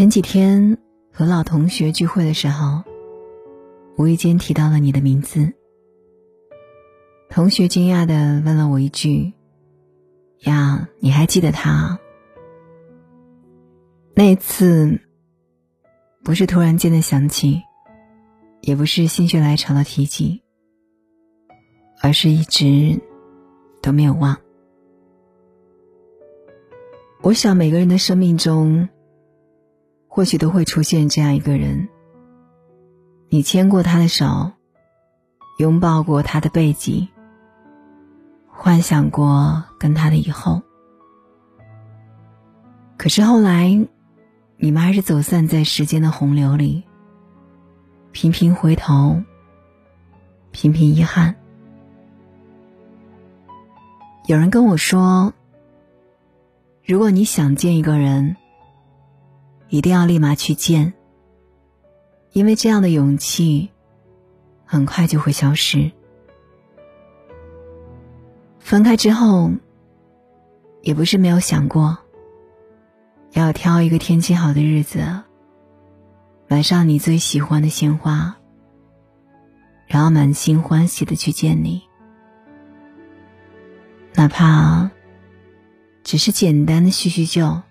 前几天和老同学聚会的时候，无意间提到了你的名字。同学惊讶的问了我一句：“呀，你还记得他？”那次不是突然间的想起，也不是心血来潮的提及，而是一直都没有忘。我想每个人的生命中。或许都会出现这样一个人，你牵过他的手，拥抱过他的背脊，幻想过跟他的以后。可是后来，你们还是走散在时间的洪流里，频频回头，频频遗憾。有人跟我说，如果你想见一个人。一定要立马去见，因为这样的勇气很快就会消失。分开之后，也不是没有想过，要挑一个天气好的日子，买上你最喜欢的鲜花，然后满心欢喜的去见你，哪怕只是简单的叙叙旧。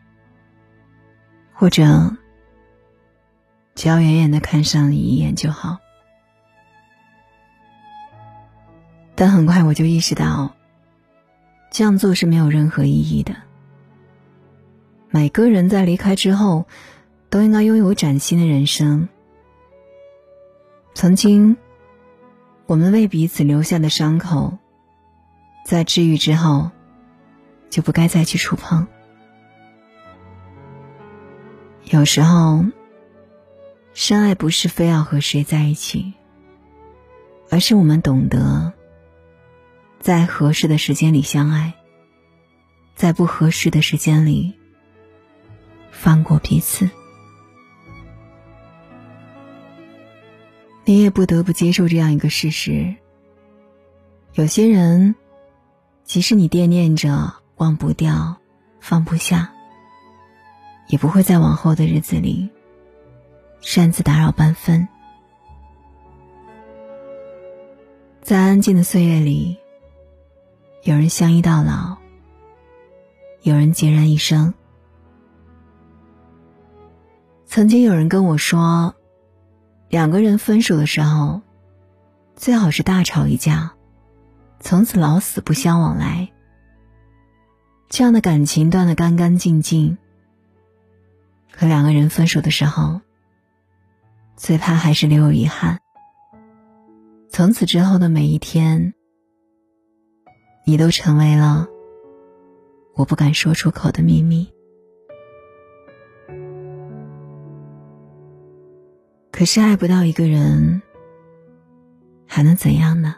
或者，只要远远的看上你一眼就好。但很快我就意识到，这样做是没有任何意义的。每个人在离开之后，都应该拥有崭新的人生。曾经，我们为彼此留下的伤口，在治愈之后，就不该再去触碰。有时候，深爱不是非要和谁在一起，而是我们懂得，在合适的时间里相爱，在不合适的时间里放过彼此。你也不得不接受这样一个事实：有些人，即使你惦念着，忘不掉，放不下。也不会在往后的日子里擅自打扰半分。在安静的岁月里，有人相依到老，有人孑然一生。曾经有人跟我说，两个人分手的时候，最好是大吵一架，从此老死不相往来。这样的感情断得干干净净。和两个人分手的时候，最怕还是留有遗憾。从此之后的每一天，你都成为了我不敢说出口的秘密。可是爱不到一个人，还能怎样呢？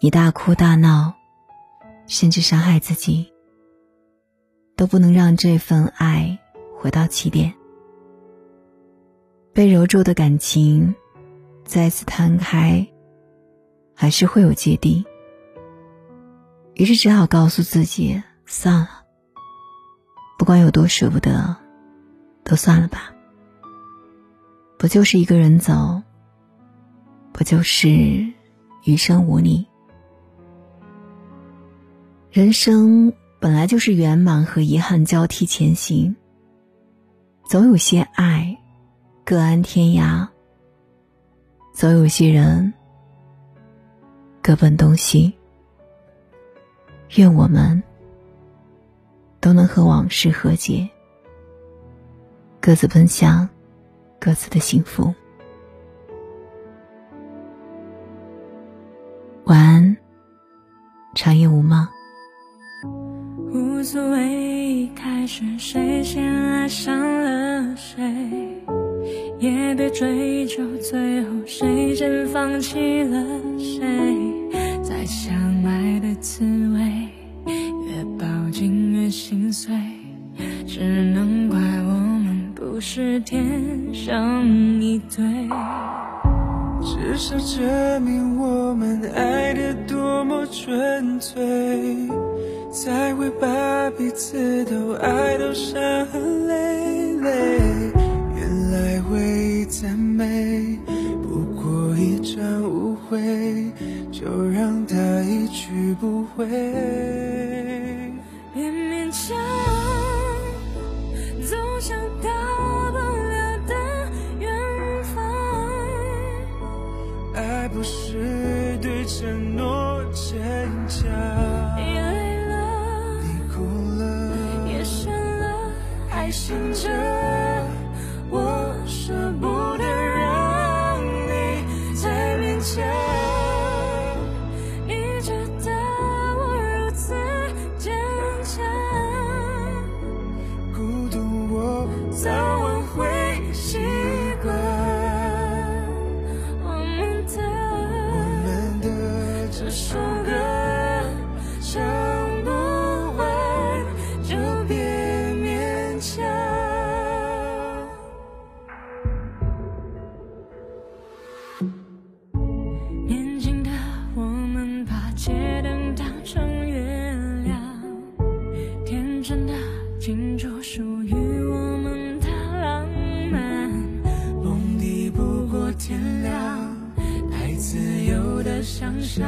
你大哭大闹，甚至伤害自己，都不能让这份爱。回到起点，被揉皱的感情再次摊开，还是会有芥蒂。于是只好告诉自己算了，不管有多舍不得，都算了吧。不就是一个人走，不就是余生无你？人生本来就是圆满和遗憾交替前行。总有些爱，各安天涯；总有些人，各奔东西。愿我们都能和往事和解，各自奔向各自的幸福。晚安，长夜无梦。无所谓，是谁先爱上了谁，也别追究最后谁先放弃了谁。再相爱的滋味，越抱紧越心碎，只能怪我们不是天生一对。至少证明我们爱得多么纯粹，才会把彼此都爱到伤痕累累。原来回忆再美，不过一场误会，就让它一去不回。别不是对承诺坚强。你累了你哭了夜深了还醒着。天亮，太自由的想象，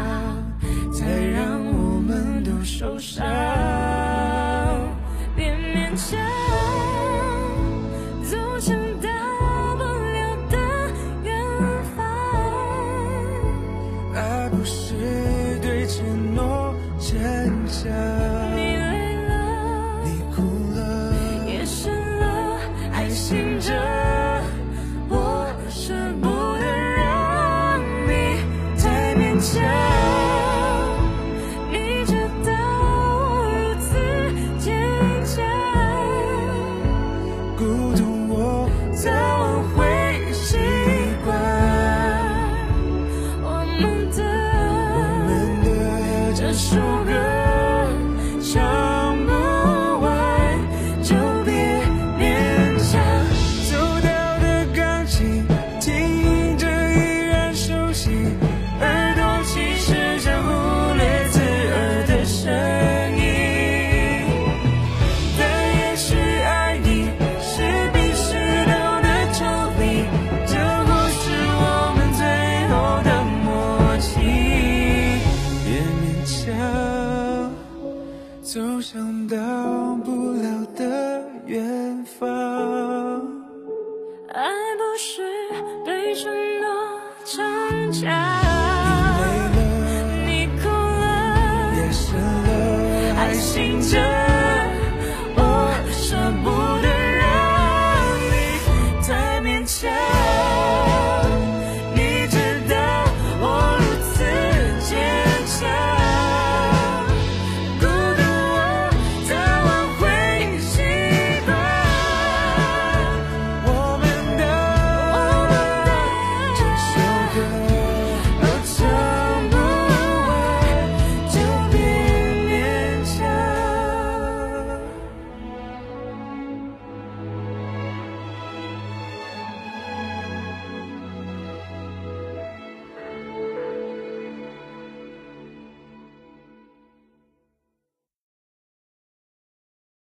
才让我们都受伤，别勉强。这心间